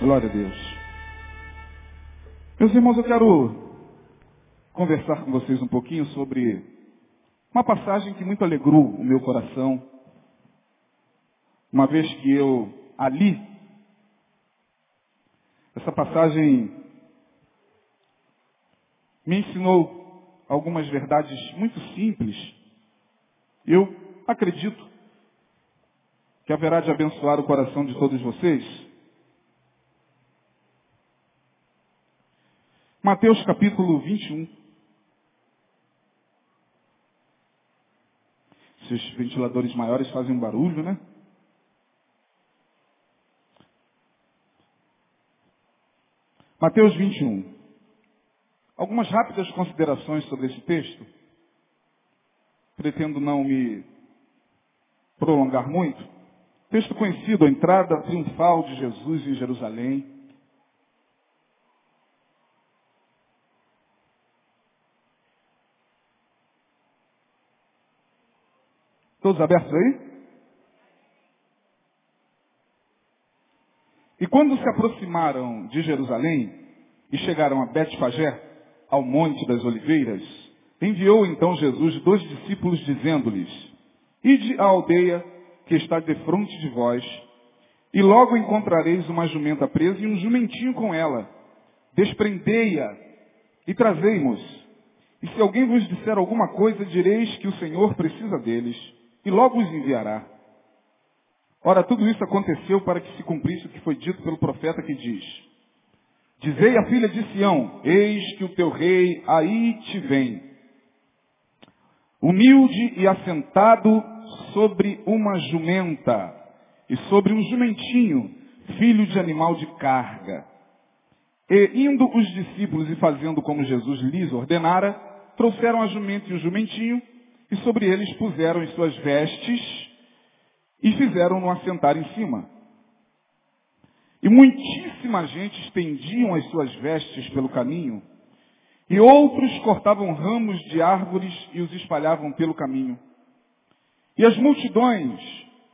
Glória a Deus. Meus irmãos, eu quero conversar com vocês um pouquinho sobre uma passagem que muito alegrou o meu coração, uma vez que eu ali, essa passagem me ensinou algumas verdades muito simples. Eu acredito que haverá de abençoar o coração de todos vocês. Mateus capítulo 21. Esses ventiladores maiores fazem um barulho, né? Mateus 21. Algumas rápidas considerações sobre esse texto. Pretendo não me prolongar muito. Texto conhecido, a entrada triunfal de Jesus em Jerusalém. Todos abertos aí? E quando se aproximaram de Jerusalém e chegaram a Betfagé, ao Monte das Oliveiras, enviou então Jesus dois discípulos dizendo-lhes, Ide à aldeia que está defronte de vós, e logo encontrareis uma jumenta presa e um jumentinho com ela. Desprendei-a e trazei-mos. E se alguém vos disser alguma coisa, direis que o Senhor precisa deles e logo os enviará. Ora, tudo isso aconteceu para que se cumprisse o que foi dito pelo profeta que diz: Dizei à filha de Sião: Eis que o teu rei aí te vem, humilde e assentado sobre uma jumenta e sobre um jumentinho, filho de animal de carga. E indo os discípulos e fazendo como Jesus lhes ordenara, trouxeram a jumenta e o jumentinho e sobre eles puseram as suas vestes e fizeram-no assentar em cima. E muitíssima gente estendiam as suas vestes pelo caminho, e outros cortavam ramos de árvores e os espalhavam pelo caminho. E as multidões,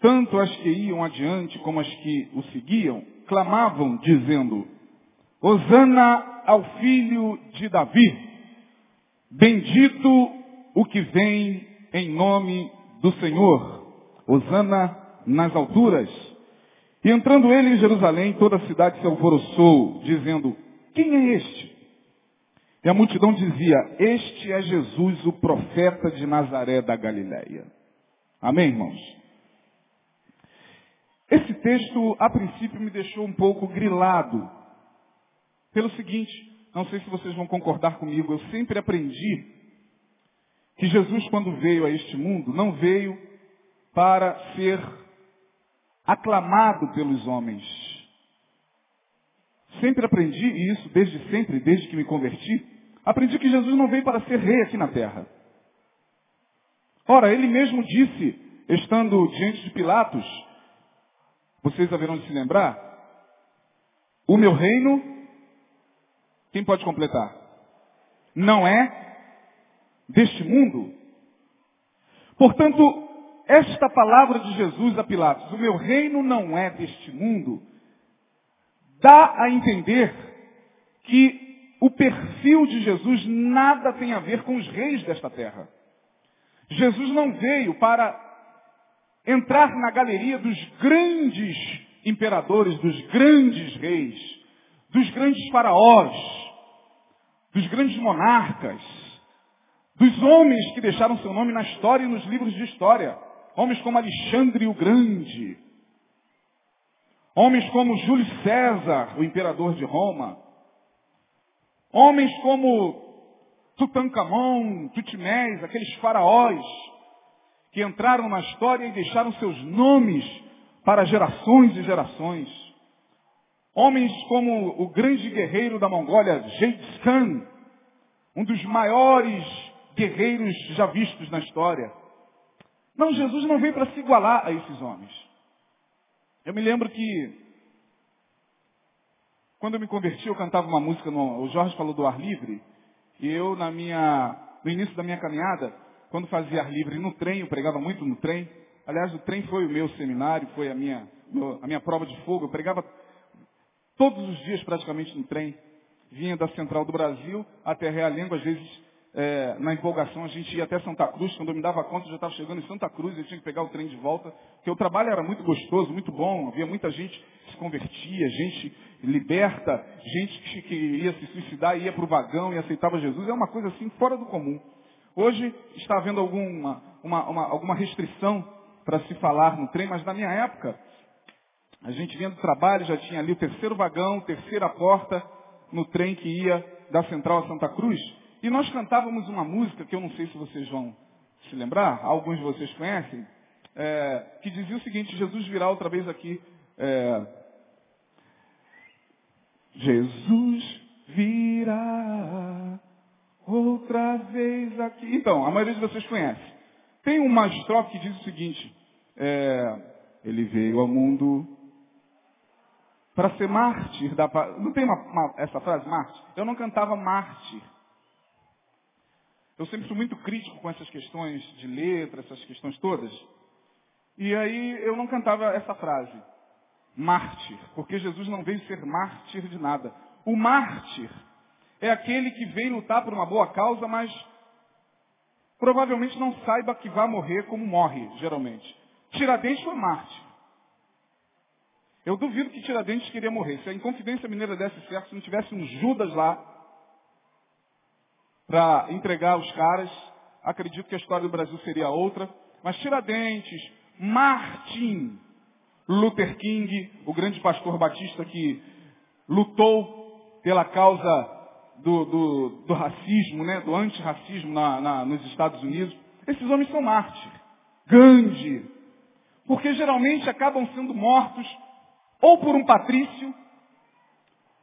tanto as que iam adiante como as que o seguiam, clamavam, dizendo, Hosana ao filho de Davi, bendito o que vem em nome do Senhor. Hosana nas alturas. E entrando ele em Jerusalém, toda a cidade se alvoroçou, dizendo, quem é este? E a multidão dizia, este é Jesus, o profeta de Nazaré da Galileia. Amém, irmãos? Esse texto, a princípio, me deixou um pouco grilado. Pelo seguinte, não sei se vocês vão concordar comigo, eu sempre aprendi que Jesus, quando veio a este mundo, não veio para ser aclamado pelos homens. Sempre aprendi isso, desde sempre, desde que me converti. Aprendi que Jesus não veio para ser rei aqui na terra. Ora, ele mesmo disse, estando diante de Pilatos, vocês haverão de se lembrar, o meu reino, quem pode completar? Não é deste mundo. Portanto, esta palavra de Jesus a Pilatos, o meu reino não é deste mundo, dá a entender que o perfil de Jesus nada tem a ver com os reis desta terra. Jesus não veio para entrar na galeria dos grandes imperadores, dos grandes reis, dos grandes faraós, dos grandes monarcas, dos homens que deixaram seu nome na história e nos livros de história. Homens como Alexandre o Grande. Homens como Júlio César, o imperador de Roma. Homens como Tutankhamon, Tutmés, aqueles faraós que entraram na história e deixaram seus nomes para gerações e gerações. Homens como o grande guerreiro da Mongólia, Genghis Khan, um dos maiores guerreiros já vistos na história. Não, Jesus não veio para se igualar a esses homens. Eu me lembro que quando eu me converti, eu cantava uma música, no, o Jorge falou do ar livre, e eu na minha, no início da minha caminhada, quando fazia ar livre no trem, eu pregava muito no trem. Aliás, o trem foi o meu seminário, foi a minha, a minha prova de fogo. Eu pregava todos os dias praticamente no trem. Vinha da Central do Brasil até Realengo, às vezes é, na empolgação a gente ia até Santa Cruz, quando eu me dava conta eu já estava chegando em Santa Cruz, eu tinha que pegar o trem de volta, porque o trabalho era muito gostoso, muito bom, havia muita gente que se convertia, gente liberta, gente que, que ia se suicidar, ia para o vagão e aceitava Jesus, é uma coisa assim fora do comum. Hoje está havendo alguma, uma, uma, alguma restrição para se falar no trem, mas na minha época, a gente vinha do trabalho, já tinha ali o terceiro vagão, terceira porta, no trem que ia da Central a Santa Cruz. E nós cantávamos uma música que eu não sei se vocês vão se lembrar, alguns de vocês conhecem, é, que dizia o seguinte, Jesus virá outra vez aqui. É, Jesus virá outra vez aqui. Então, a maioria de vocês conhece. Tem uma estrofe que diz o seguinte, é, ele veio ao mundo para ser mártir da. Não tem uma, uma, essa frase, mártir? Eu não cantava mártir. Eu sempre fui muito crítico com essas questões de letra, essas questões todas. E aí eu não cantava essa frase, mártir, porque Jesus não veio ser mártir de nada. O mártir é aquele que vem lutar por uma boa causa, mas provavelmente não saiba que vai morrer como morre, geralmente. Tiradentes foi mártir. Eu duvido que Tiradentes queria morrer. Se a Inconfidência Mineira desse certo, se não tivesse um Judas lá para entregar os caras, acredito que a história do Brasil seria outra. Mas Tiradentes, Martin Luther King, o grande pastor batista que lutou pela causa do, do, do racismo, né, do antirracismo na, na, nos Estados Unidos, esses homens são mártires. Gandhi. Porque geralmente acabam sendo mortos ou por um patrício,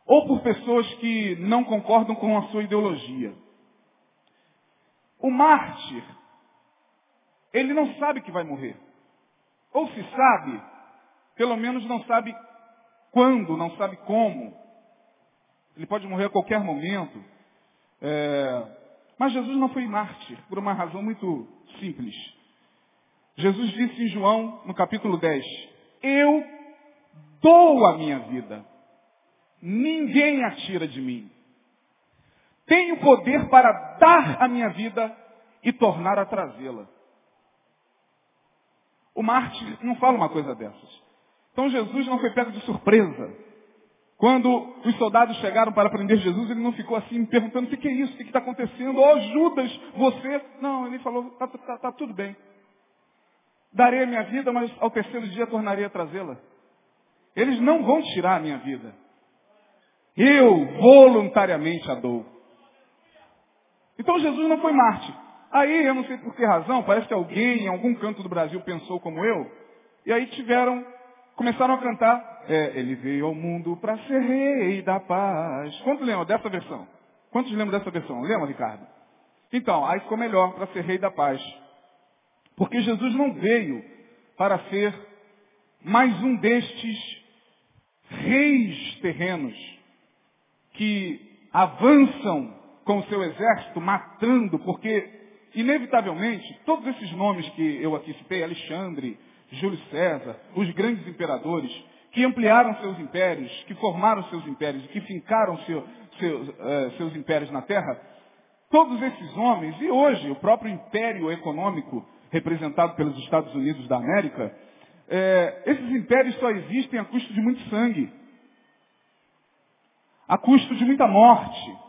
ou por pessoas que não concordam com a sua ideologia. O mártir, ele não sabe que vai morrer. Ou se sabe, pelo menos não sabe quando, não sabe como. Ele pode morrer a qualquer momento. É... Mas Jesus não foi mártir, por uma razão muito simples. Jesus disse em João, no capítulo 10, Eu dou a minha vida. Ninguém a tira de mim. Tenho poder para dar a minha vida e tornar a trazê-la. O Marte não fala uma coisa dessas. Então Jesus não foi pego de surpresa. Quando os soldados chegaram para prender Jesus, ele não ficou assim perguntando o que, que, é isso, o que está acontecendo, ó oh, Judas, você. Não, ele falou, está tá, tá tudo bem. Darei a minha vida, mas ao terceiro dia tornarei a trazê-la. Eles não vão tirar a minha vida. Eu voluntariamente a dou. Então Jesus não foi Marte. Aí, eu não sei por que razão, parece que alguém em algum canto do Brasil pensou como eu, e aí tiveram, começaram a cantar, é, ele veio ao mundo para ser rei da paz. Quantos lembram dessa versão? Quantos lembram dessa versão? Lembra, Ricardo? Então, aí ficou melhor para ser rei da paz. Porque Jesus não veio para ser mais um destes reis terrenos que avançam com o seu exército matando, porque inevitavelmente todos esses nomes que eu aqui citei, Alexandre, Júlio César, os grandes imperadores, que ampliaram seus impérios, que formaram seus impérios, que fincaram seu, seus, uh, seus impérios na terra, todos esses homens, e hoje o próprio império econômico representado pelos Estados Unidos da América, é, esses impérios só existem a custo de muito sangue, a custo de muita morte.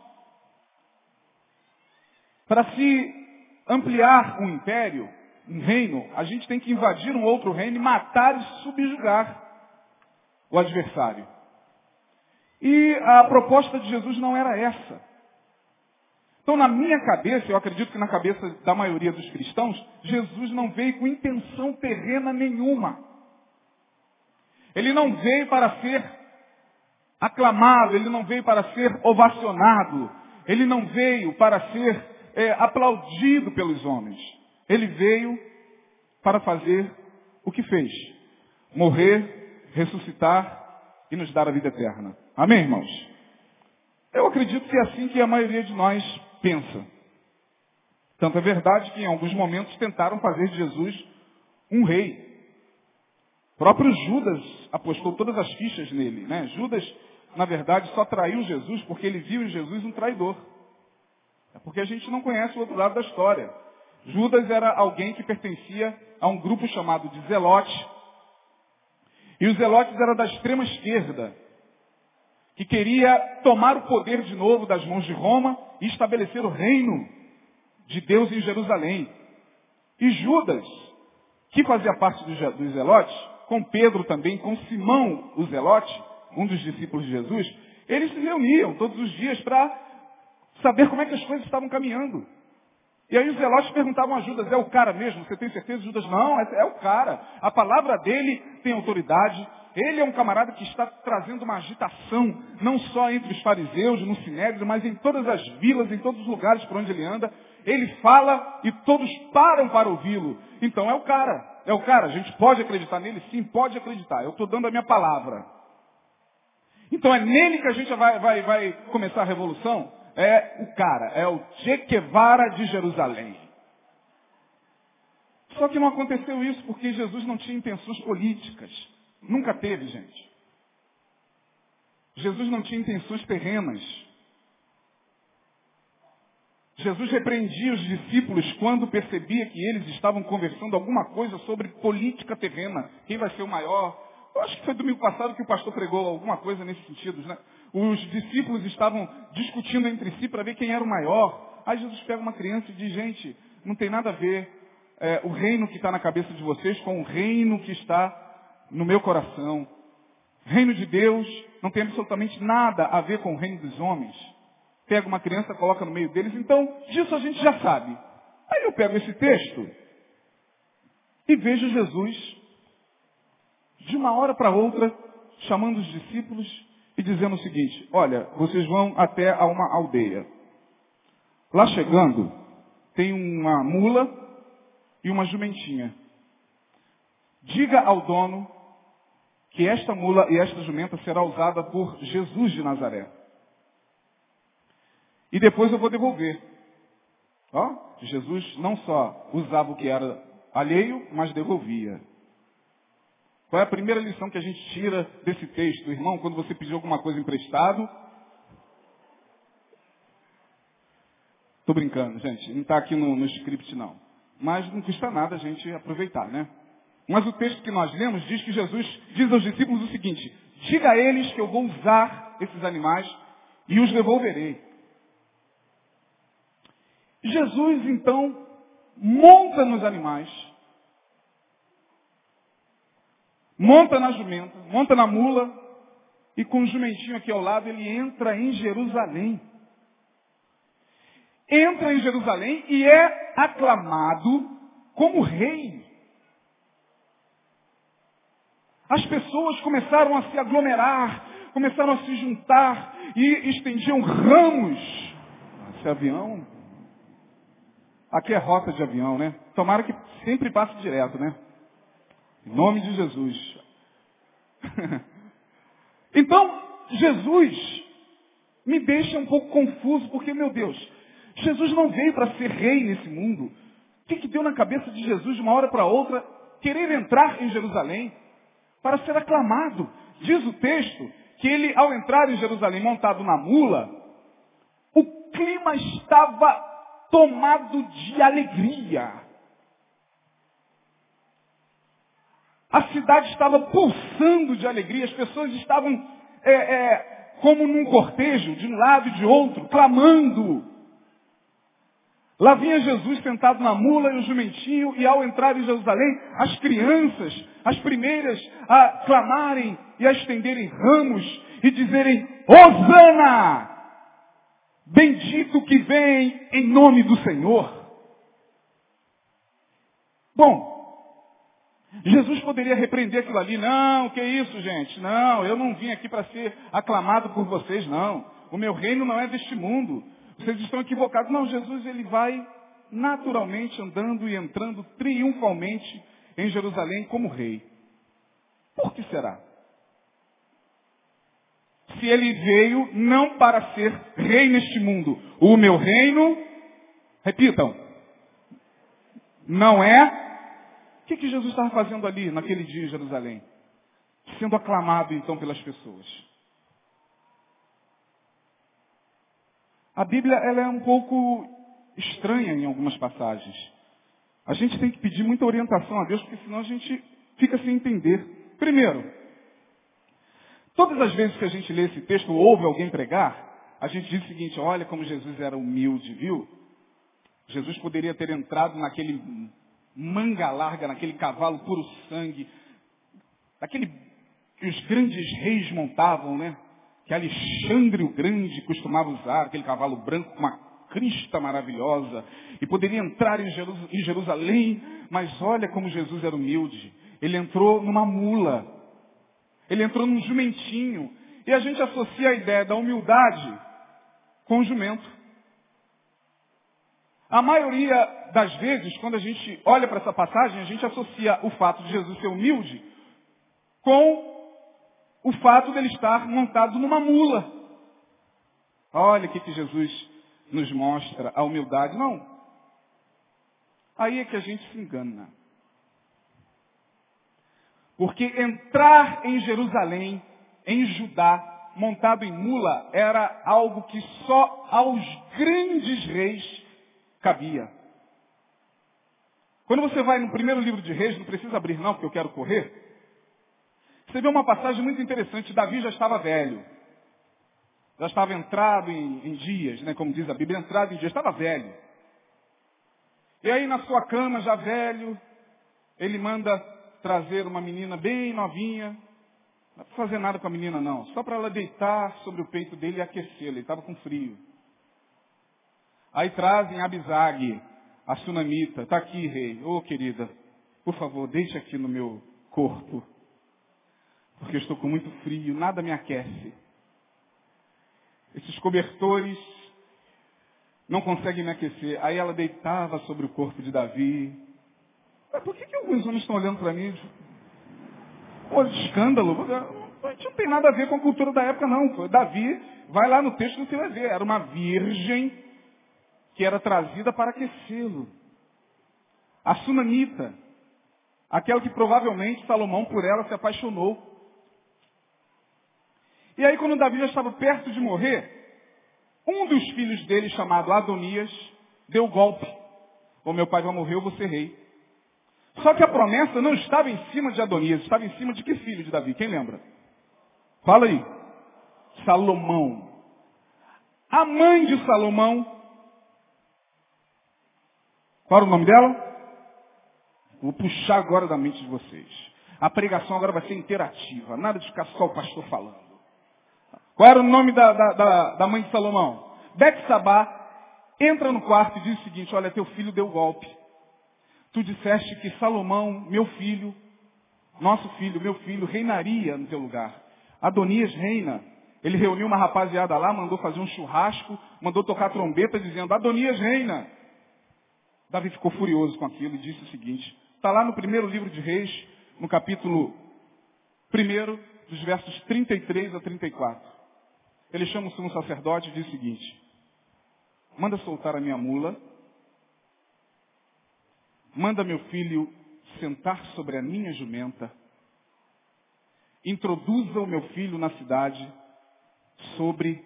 Para se ampliar um império, um reino, a gente tem que invadir um outro reino e matar e subjugar o adversário. E a proposta de Jesus não era essa. Então, na minha cabeça, eu acredito que na cabeça da maioria dos cristãos, Jesus não veio com intenção terrena nenhuma. Ele não veio para ser aclamado, ele não veio para ser ovacionado, ele não veio para ser é, aplaudido pelos homens. Ele veio para fazer o que fez: morrer, ressuscitar e nos dar a vida eterna. Amém, irmãos? Eu acredito que é assim que a maioria de nós pensa. Tanto é verdade que em alguns momentos tentaram fazer de Jesus um rei. O próprio Judas apostou todas as fichas nele. Né? Judas na verdade, só traiu Jesus porque ele viu em Jesus um traidor. É porque a gente não conhece o outro lado da história. Judas era alguém que pertencia a um grupo chamado de Zelote. E os Zelotes eram da extrema esquerda, que queria tomar o poder de novo das mãos de Roma e estabelecer o reino de Deus em Jerusalém. E Judas, que fazia parte dos Zelotes, com Pedro também, com Simão o Zelote, um dos discípulos de Jesus, eles se reuniam todos os dias para saber como é que as coisas estavam caminhando. E aí os zelotes perguntavam a Judas, é o cara mesmo? Você tem certeza? Judas, não, é, é o cara. A palavra dele tem autoridade. Ele é um camarada que está trazendo uma agitação, não só entre os fariseus, no sinédrio, mas em todas as vilas, em todos os lugares por onde ele anda. Ele fala e todos param para ouvi-lo. Então é o cara. É o cara. A gente pode acreditar nele? Sim, pode acreditar. Eu estou dando a minha palavra. Então é nele que a gente vai, vai, vai começar a revolução? É o cara, é o Che Guevara de Jerusalém. Só que não aconteceu isso porque Jesus não tinha intenções políticas. Nunca teve, gente. Jesus não tinha intenções terrenas. Jesus repreendia os discípulos quando percebia que eles estavam conversando alguma coisa sobre política terrena. Quem vai ser o maior? Eu acho que foi domingo passado que o pastor pregou alguma coisa nesse sentido, né? Os discípulos estavam discutindo entre si para ver quem era o maior. Aí Jesus pega uma criança e diz, gente, não tem nada a ver é, o reino que está na cabeça de vocês com o reino que está no meu coração. Reino de Deus não tem absolutamente nada a ver com o reino dos homens. Pega uma criança, coloca no meio deles, então disso a gente já sabe. Aí eu pego esse texto e vejo Jesus, de uma hora para outra, chamando os discípulos e dizendo o seguinte, olha, vocês vão até a uma aldeia. Lá chegando, tem uma mula e uma jumentinha. Diga ao dono que esta mula e esta jumenta será usada por Jesus de Nazaré. E depois eu vou devolver. Ó, Jesus não só usava o que era alheio, mas devolvia. Qual é a primeira lição que a gente tira desse texto, irmão, quando você pediu alguma coisa emprestado? Estou brincando, gente. Não está aqui no, no script, não. Mas não custa nada a gente aproveitar, né? Mas o texto que nós lemos diz que Jesus diz aos discípulos o seguinte: diga a eles que eu vou usar esses animais e os devolverei. Jesus, então, monta nos animais monta na jumenta, monta na mula, e com o jumentinho aqui ao lado, ele entra em Jerusalém. Entra em Jerusalém e é aclamado como rei. As pessoas começaram a se aglomerar, começaram a se juntar e estendiam ramos. Esse avião. Aqui é rota de avião, né? Tomara que sempre passe direto, né? Em nome de Jesus. então, Jesus me deixa um pouco confuso, porque, meu Deus, Jesus não veio para ser rei nesse mundo. O que, que deu na cabeça de Jesus de uma hora para outra querer entrar em Jerusalém para ser aclamado? Diz o texto que ele, ao entrar em Jerusalém montado na mula, o clima estava tomado de alegria. A cidade estava pulsando de alegria, as pessoas estavam é, é, como num cortejo, de um lado e de outro, clamando. Lá vinha Jesus sentado na mula e o jumentinho, e ao entrar em Jerusalém, as crianças, as primeiras a clamarem e a estenderem ramos e dizerem, Hosana! Bendito que vem em nome do Senhor. Bom, Jesus poderia repreender aquilo ali. Não, que isso, gente? Não, eu não vim aqui para ser aclamado por vocês, não. O meu reino não é deste mundo. Vocês estão equivocados. Não, Jesus ele vai naturalmente andando e entrando triunfalmente em Jerusalém como rei. Por que será? Se ele veio não para ser rei neste mundo. O meu reino, repitam, não é o que, que Jesus estava fazendo ali naquele dia em Jerusalém? Sendo aclamado então pelas pessoas. A Bíblia ela é um pouco estranha em algumas passagens. A gente tem que pedir muita orientação a Deus, porque senão a gente fica sem entender. Primeiro, todas as vezes que a gente lê esse texto ou ouve alguém pregar, a gente diz o seguinte, olha como Jesus era humilde, viu? Jesus poderia ter entrado naquele manga larga, naquele cavalo puro sangue, aquele que os grandes reis montavam, né? Que Alexandre o Grande costumava usar, aquele cavalo branco com uma crista maravilhosa, e poderia entrar em Jerusalém, mas olha como Jesus era humilde. Ele entrou numa mula, ele entrou num jumentinho, e a gente associa a ideia da humildade com o jumento. A maioria das vezes, quando a gente olha para essa passagem, a gente associa o fato de Jesus ser humilde com o fato dele estar montado numa mula. Olha o que, que Jesus nos mostra, a humildade. Não. Aí é que a gente se engana. Porque entrar em Jerusalém, em Judá, montado em mula, era algo que só aos grandes reis cabia. Quando você vai no primeiro livro de reis, não precisa abrir não, porque eu quero correr. Você vê uma passagem muito interessante. Davi já estava velho. Já estava entrado em, em dias, né, como diz a Bíblia, entrado em dias, estava velho. E aí na sua cama, já velho, ele manda trazer uma menina bem novinha. Não é para fazer nada com a menina, não. Só para ela deitar sobre o peito dele e aquecê-la. Ele estava com frio. Aí trazem Abisag, a sunamita. Está aqui, rei. Ô, oh, querida, por favor, deixe aqui no meu corpo porque eu estou com muito frio, nada me aquece. Esses cobertores não conseguem me aquecer. Aí ela deitava sobre o corpo de Davi. Mas por que, que alguns homens estão olhando para mim? Pô, escândalo. Não tem nada a ver com a cultura da época, não. Davi, vai lá no texto você vai ver. Era uma virgem que era trazida para aquecê-lo. A sunamita. Aquela que provavelmente Salomão por ela se apaixonou. E aí, quando Davi já estava perto de morrer, um dos filhos dele, chamado Adonias, deu golpe. O meu pai vai morrer, eu vou ser rei. Só que a promessa não estava em cima de Adonias, estava em cima de que filho de Davi? Quem lembra? Fala aí. Salomão. A mãe de Salomão. Qual era o nome dela? Vou puxar agora da mente de vocês. A pregação agora vai ser interativa. Nada de ficar só o pastor falando. Qual era o nome da, da, da, da mãe de Salomão? Bexabá entra no quarto e diz o seguinte, olha, teu filho deu golpe. Tu disseste que Salomão, meu filho, nosso filho, meu filho, reinaria no teu lugar. Adonias reina. Ele reuniu uma rapaziada lá, mandou fazer um churrasco, mandou tocar trombeta dizendo, Adonias reina. Davi ficou furioso com aquilo e disse o seguinte, está lá no primeiro livro de Reis, no capítulo 1, dos versos 33 a 34. Ele chama o sumo sacerdote e diz o seguinte, manda soltar a minha mula, manda meu filho sentar sobre a minha jumenta, introduza o meu filho na cidade sobre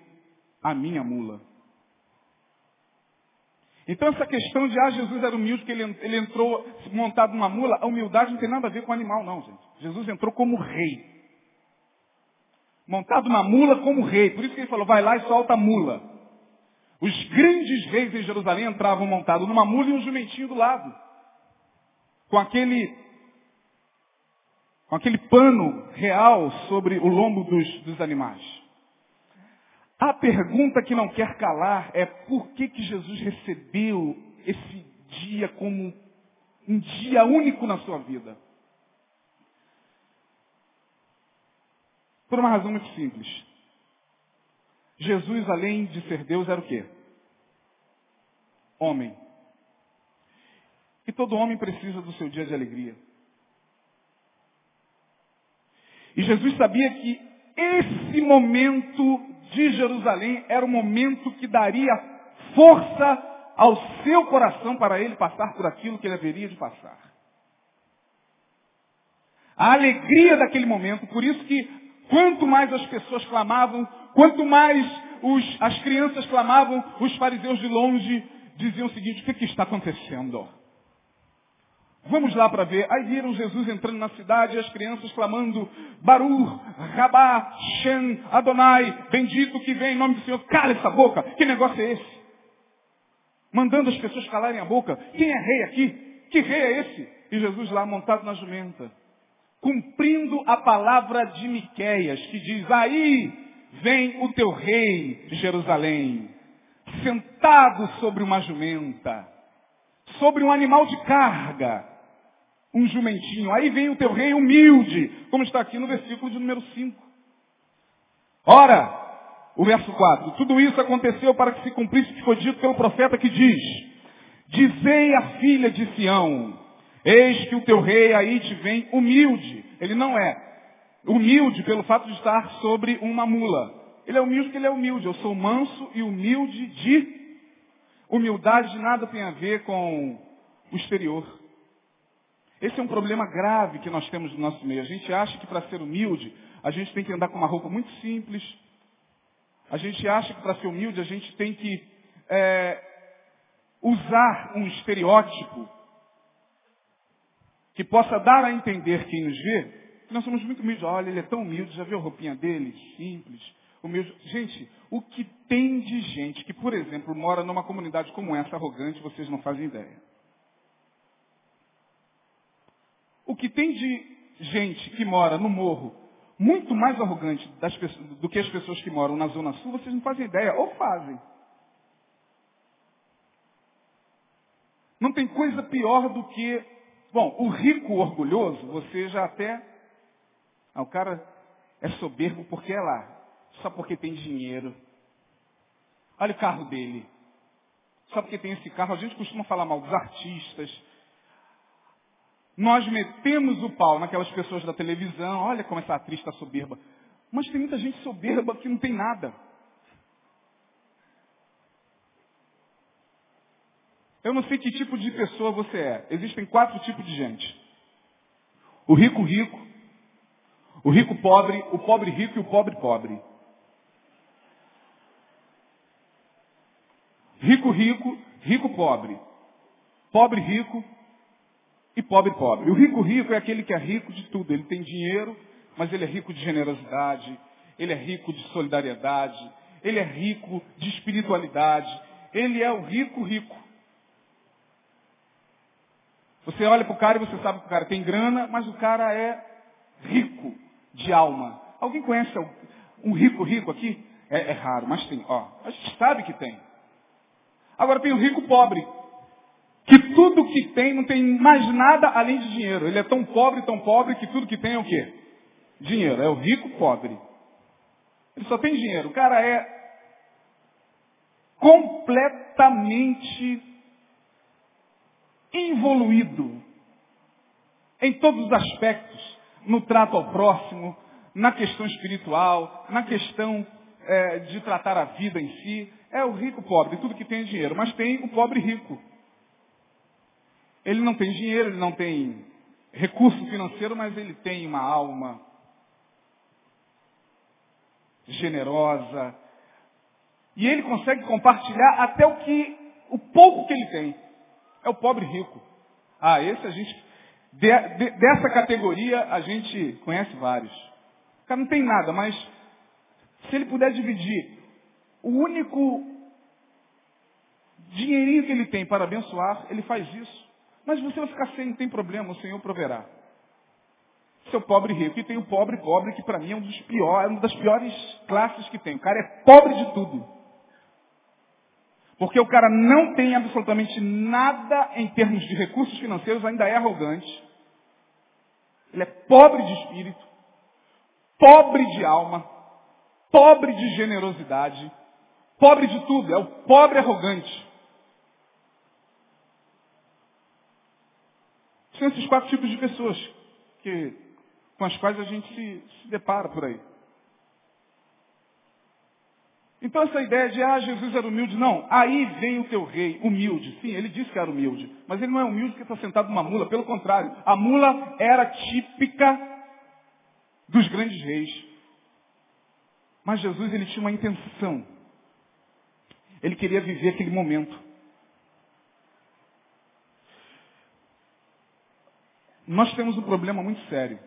a minha mula. Então essa questão de, ah, Jesus era humilde, que ele, ele entrou montado numa mula, a humildade não tem nada a ver com animal, não, gente. Jesus entrou como rei montado na mula como rei. Por isso que ele falou, vai lá e solta a mula. Os grandes reis em Jerusalém entravam montados numa mula e um jumentinho do lado. Com aquele, com aquele pano real sobre o lombo dos, dos animais. A pergunta que não quer calar é por que, que Jesus recebeu esse dia como um dia único na sua vida? Por uma razão muito simples. Jesus, além de ser Deus, era o quê? Homem. E todo homem precisa do seu dia de alegria. E Jesus sabia que esse momento de Jerusalém era o momento que daria força ao seu coração para ele passar por aquilo que ele haveria de passar. A alegria daquele momento, por isso que Quanto mais as pessoas clamavam, quanto mais os, as crianças clamavam, os fariseus de longe diziam o seguinte, o que, que está acontecendo? Vamos lá para ver. Aí viram Jesus entrando na cidade e as crianças clamando, Baru, Rabá, Shem, Adonai, bendito que vem em nome do Senhor. Cala essa boca. Que negócio é esse? Mandando as pessoas calarem a boca. Quem é rei aqui? Que rei é esse? E Jesus lá montado na jumenta. Cumprindo a palavra de Miqueias, que diz, aí vem o teu rei, Jerusalém, sentado sobre uma jumenta, sobre um animal de carga, um jumentinho. Aí vem o teu rei humilde, como está aqui no versículo de número 5. Ora, o verso 4, tudo isso aconteceu para que se cumprisse o que foi dito pelo profeta que diz, Dizei à filha de Sião, eis que o teu rei aí te vem humilde. Ele não é humilde pelo fato de estar sobre uma mula. Ele é humilde porque ele é humilde. Eu sou manso e humilde de humildade nada tem a ver com o exterior. Esse é um problema grave que nós temos no nosso meio. A gente acha que para ser humilde, a gente tem que andar com uma roupa muito simples. A gente acha que para ser humilde, a gente tem que é, usar um estereótipo que possa dar a entender quem nos vê que nós somos muito humildes. Olha, ele é tão humilde, já viu a roupinha dele? Simples. Gente, o que tem de gente que, por exemplo, mora numa comunidade como essa, arrogante, vocês não fazem ideia. O que tem de gente que mora no morro muito mais arrogante pessoas, do que as pessoas que moram na Zona Sul, vocês não fazem ideia, ou fazem. Não tem coisa pior do que, bom, o rico orgulhoso, você já até, ah, o cara é soberbo porque é lá, só porque tem dinheiro. Olha o carro dele. Só porque tem esse carro, a gente costuma falar mal dos artistas, nós metemos o pau naquelas pessoas da televisão, olha como essa atriz está soberba. Mas tem muita gente soberba que não tem nada. Eu não sei que tipo de pessoa você é. Existem quatro tipos de gente. O rico rico, o rico pobre, o pobre rico e o pobre pobre. Rico rico, rico pobre. Pobre rico, e pobre pobre. O rico rico é aquele que é rico de tudo. Ele tem dinheiro, mas ele é rico de generosidade, ele é rico de solidariedade, ele é rico de espiritualidade. Ele é o rico rico. Você olha para o cara e você sabe que o cara tem grana, mas o cara é rico de alma. Alguém conhece um rico rico aqui? É, é raro, mas tem. Ó, a gente sabe que tem. Agora tem o rico pobre que tudo que tem não tem mais nada além de dinheiro. Ele é tão pobre, tão pobre, que tudo que tem é o quê? Dinheiro. É o rico pobre. Ele só tem dinheiro. O cara é completamente involuído em todos os aspectos, no trato ao próximo, na questão espiritual, na questão é, de tratar a vida em si. É o rico pobre, tudo que tem é dinheiro. Mas tem o pobre rico. Ele não tem dinheiro, ele não tem recurso financeiro, mas ele tem uma alma generosa. E ele consegue compartilhar até o que, o pouco que ele tem. É o pobre rico. Ah, esse a gente, de, de, dessa categoria a gente conhece vários. O cara não tem nada, mas se ele puder dividir o único dinheirinho que ele tem para abençoar, ele faz isso. Mas você vai ficar sem, não tem problema, o Senhor proverá. Seu pobre rico. E tem o pobre pobre, que para mim é um dos piores, uma das piores classes que tem. O cara é pobre de tudo. Porque o cara não tem absolutamente nada em termos de recursos financeiros, ainda é arrogante. Ele é pobre de espírito, pobre de alma, pobre de generosidade, pobre de tudo. É o pobre arrogante. São esses quatro tipos de pessoas que, com as quais a gente se, se depara por aí. Então essa ideia de, ah, Jesus era humilde, não. Aí vem o teu rei, humilde. Sim, ele disse que era humilde. Mas ele não é humilde porque está sentado numa mula. Pelo contrário, a mula era típica dos grandes reis. Mas Jesus, ele tinha uma intenção Ele queria viver aquele momento. Nós temos um problema muito sério.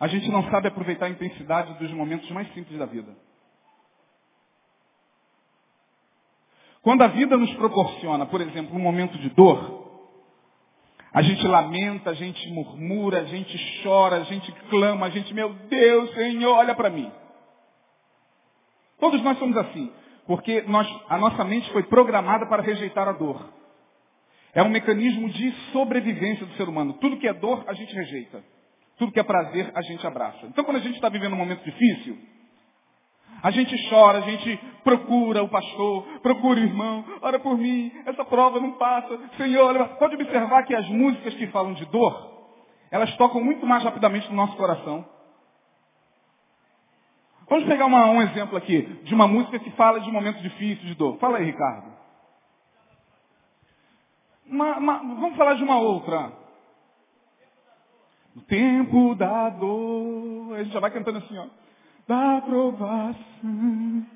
A gente não sabe aproveitar a intensidade dos momentos mais simples da vida. Quando a vida nos proporciona, por exemplo, um momento de dor, a gente lamenta, a gente murmura, a gente chora, a gente clama, a gente, meu Deus, Senhor, olha para mim. Todos nós somos assim, porque nós, a nossa mente foi programada para rejeitar a dor. É um mecanismo de sobrevivência do ser humano. Tudo que é dor, a gente rejeita. Tudo que é prazer, a gente abraça. Então, quando a gente está vivendo um momento difícil, a gente chora, a gente procura o pastor, procura o irmão, ora por mim, essa prova não passa. Senhor, pode observar que as músicas que falam de dor, elas tocam muito mais rapidamente no nosso coração. Vamos pegar uma, um exemplo aqui de uma música que fala de um momento difícil de dor. Fala aí, Ricardo. Uma, uma, vamos falar de uma outra. No tempo da dor. A gente já vai cantando assim, ó. Da provação,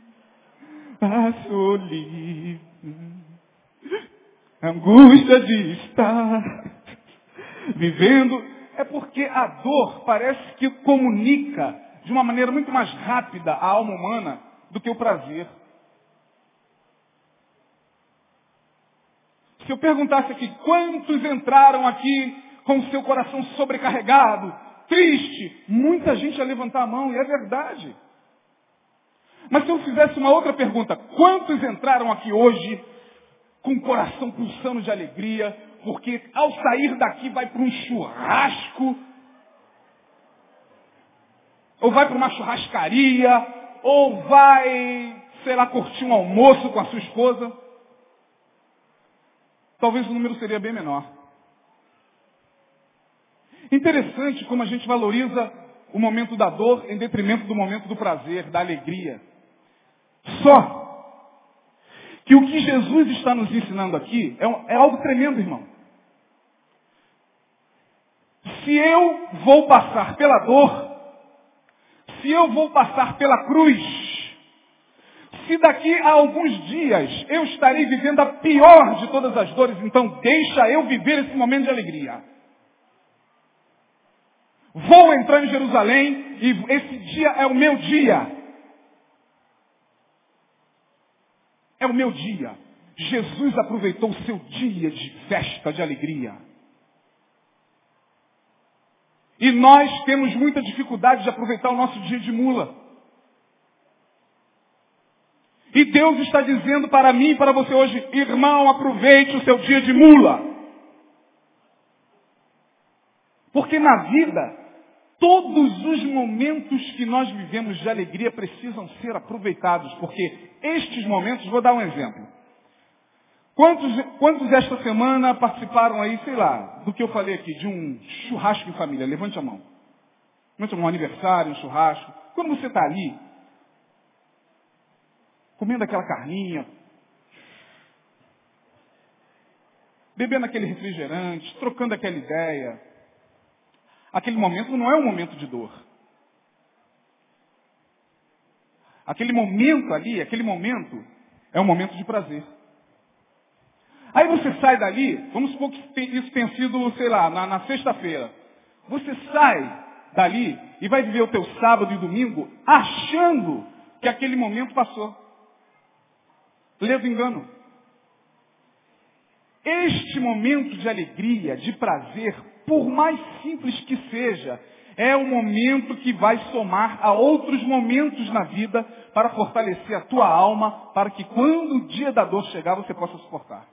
da solidão, angústia de estar vivendo. É porque a dor parece que comunica de uma maneira muito mais rápida a alma humana do que o prazer. Se eu perguntasse aqui, quantos entraram aqui com o seu coração sobrecarregado, triste, muita gente ia levantar a mão, e é verdade. Mas se eu fizesse uma outra pergunta, quantos entraram aqui hoje com o coração pulsando de alegria, porque ao sair daqui vai para um churrasco, ou vai para uma churrascaria, ou vai, sei lá, curtir um almoço com a sua esposa? talvez o número seria bem menor. Interessante como a gente valoriza o momento da dor em detrimento do momento do prazer, da alegria. Só que o que Jesus está nos ensinando aqui é, é algo tremendo, irmão. Se eu vou passar pela dor, se eu vou passar pela cruz, se daqui a alguns dias eu estarei vivendo a pior de todas as dores, então deixa eu viver esse momento de alegria. Vou entrar em Jerusalém e esse dia é o meu dia. É o meu dia. Jesus aproveitou o seu dia de festa, de alegria. E nós temos muita dificuldade de aproveitar o nosso dia de mula. E Deus está dizendo para mim e para você hoje, irmão, aproveite o seu dia de mula. Porque na vida, todos os momentos que nós vivemos de alegria precisam ser aproveitados. Porque estes momentos, vou dar um exemplo. Quantos, quantos esta semana participaram aí, sei lá, do que eu falei aqui, de um churrasco de família? Levante a mão. Levante a mão, um aniversário, um churrasco. Quando você está ali, comendo aquela carninha, bebendo aquele refrigerante, trocando aquela ideia. Aquele momento não é um momento de dor. Aquele momento ali, aquele momento, é um momento de prazer. Aí você sai dali, vamos supor que isso tenha sido, sei lá, na, na sexta-feira. Você sai dali e vai viver o teu sábado e domingo achando que aquele momento passou ledo engano. Este momento de alegria, de prazer, por mais simples que seja, é o momento que vai somar a outros momentos na vida para fortalecer a tua alma, para que quando o dia da dor chegar, você possa suportar.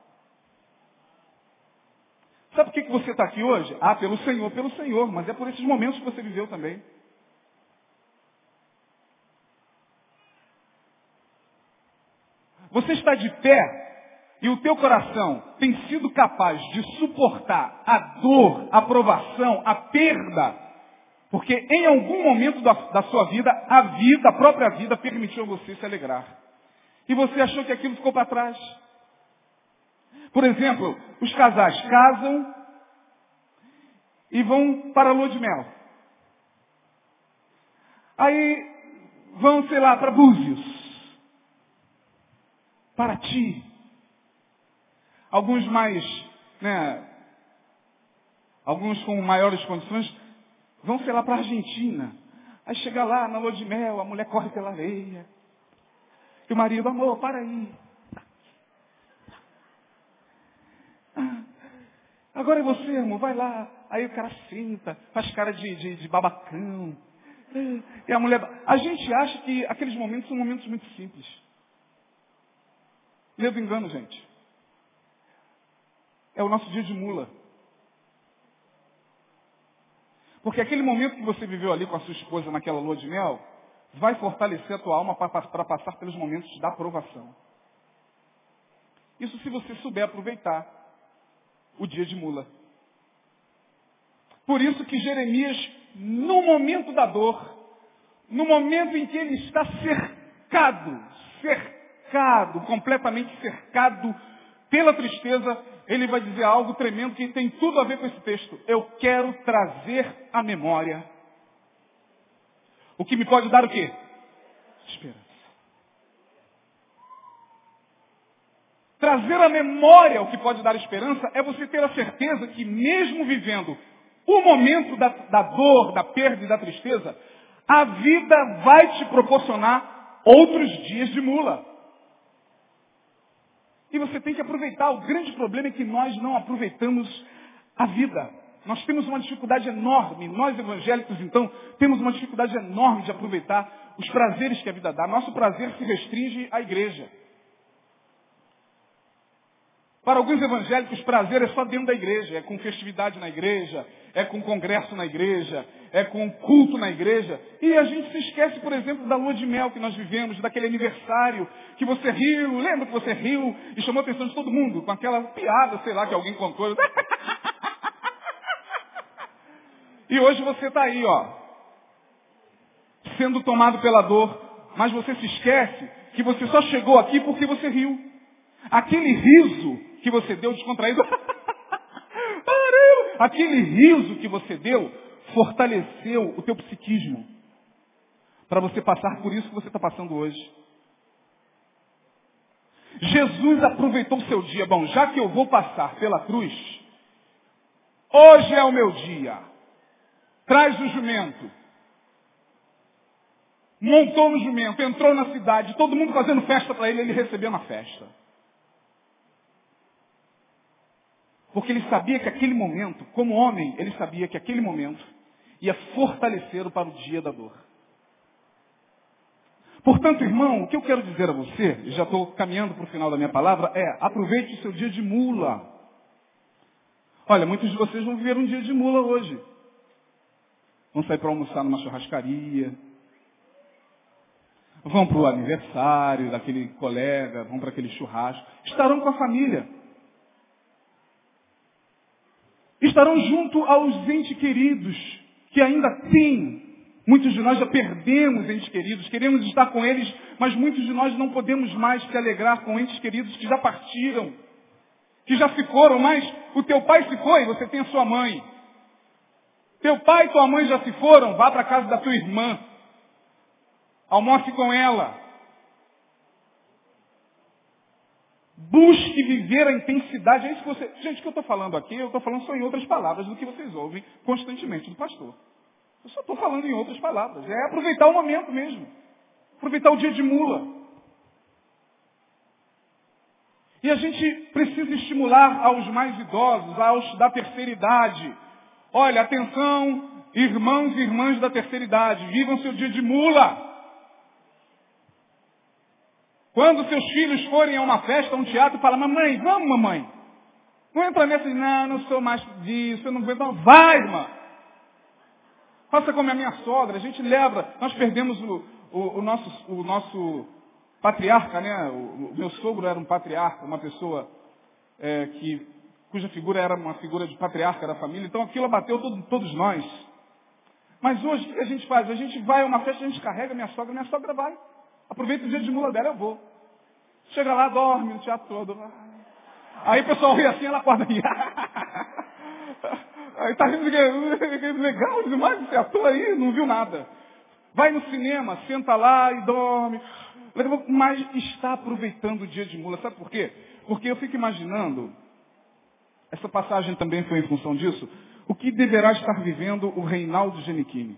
Sabe por que você está aqui hoje? Ah, pelo Senhor, pelo Senhor, mas é por esses momentos que você viveu também. Você está de pé e o teu coração tem sido capaz de suportar a dor, a provação, a perda, porque em algum momento da, da sua vida, a vida, a própria vida, permitiu você se alegrar. E você achou que aquilo ficou para trás. Por exemplo, os casais casam e vão para a lua de mel. Aí vão, sei lá, para Búzios. para ti. Alguns mais, né, alguns com maiores condições, vão, sei lá, para a Argentina. Aí chega lá na lua de mel, a mulher corre pela areia. E o marido, amor, para aí. Ah, agora é você, amor, vai lá. Aí o cara senta, faz cara de, de, de babacão. E a mulher. A gente acha que aqueles momentos são momentos muito simples. Ledo engano, gente. É o nosso dia de mula. Porque aquele momento que você viveu ali com a sua esposa naquela lua de mel, vai fortalecer a tua alma para passar pelos momentos da aprovação. Isso se você souber aproveitar o dia de mula. Por isso que Jeremias, no momento da dor, no momento em que ele está cercado, cercado, completamente cercado pela tristeza, ele vai dizer algo tremendo que tem tudo a ver com esse texto. Eu quero trazer a memória. O que me pode dar o quê? Esperança. Trazer a memória o que pode dar esperança é você ter a certeza que mesmo vivendo o momento da, da dor, da perda e da tristeza, a vida vai te proporcionar outros dias de mula. E você tem que aproveitar. O grande problema é que nós não aproveitamos a vida. Nós temos uma dificuldade enorme, nós evangélicos, então, temos uma dificuldade enorme de aproveitar os prazeres que a vida dá. Nosso prazer se restringe à igreja. Para alguns evangélicos, prazer é só dentro da igreja, é com festividade na igreja, é com congresso na igreja, é com culto na igreja. E a gente se esquece, por exemplo, da lua de mel que nós vivemos, daquele aniversário que você riu, lembra que você riu e chamou a atenção de todo mundo com aquela piada, sei lá, que alguém contou. e hoje você está aí, ó, sendo tomado pela dor, mas você se esquece que você só chegou aqui porque você riu. Aquele riso que você deu descontraído. Aquele riso que você deu fortaleceu o teu psiquismo para você passar por isso que você está passando hoje. Jesus aproveitou o seu dia. Bom, já que eu vou passar pela cruz, hoje é o meu dia. Traz o jumento. Montou no jumento, entrou na cidade, todo mundo fazendo festa para ele, ele recebeu na festa. Porque ele sabia que aquele momento, como homem, ele sabia que aquele momento ia fortalecê-lo para o dia da dor. Portanto, irmão, o que eu quero dizer a você, e já estou caminhando para o final da minha palavra, é aproveite o seu dia de mula. Olha, muitos de vocês vão viver um dia de mula hoje. Vão sair para almoçar numa churrascaria. Vão para o aniversário daquele colega, vão para aquele churrasco. Estarão com a família. Estarão junto aos entes queridos que ainda têm. Muitos de nós já perdemos entes queridos, queremos estar com eles, mas muitos de nós não podemos mais se alegrar com entes queridos que já partiram, que já se foram, mas o teu pai se foi, você tem a sua mãe. Teu pai e tua mãe já se foram, vá para a casa da tua irmã. Almoce com ela. Busque viver a intensidade. É isso que você. Gente, o que eu estou falando aqui, eu estou falando só em outras palavras do que vocês ouvem constantemente do pastor. Eu só estou falando em outras palavras. É aproveitar o momento mesmo. Aproveitar o dia de mula. E a gente precisa estimular aos mais idosos, aos da terceira idade. Olha, atenção, irmãos e irmãs da terceira idade, vivam seu dia de mula. Quando seus filhos forem a uma festa, a um teatro, fala, mamãe, vamos mamãe. Não entra nessa, não, não sou mais disso, eu não vou, não. Vai, irmã. Faça como a minha sogra, a gente leva, nós perdemos o, o, o nosso, o nosso patriarca, né? O, o, meu sogro era um patriarca, uma pessoa é, que, cuja figura era uma figura de patriarca da família, então aquilo abateu todo, todos nós. Mas hoje o que a gente faz? A gente vai a uma festa, a gente carrega minha sogra, minha sogra vai. Aproveita o dia de mula dela, eu vou. Chega lá, dorme no teatro todo. Aí o pessoal ri assim, ela acorda aqui. Aí tá rindo, legal demais esse ator aí, não viu nada. Vai no cinema, senta lá e dorme. mas está aproveitando o dia de mula. Sabe por quê? Porque eu fico imaginando, essa passagem também foi em função disso, o que deverá estar vivendo o Reinaldo Genichini.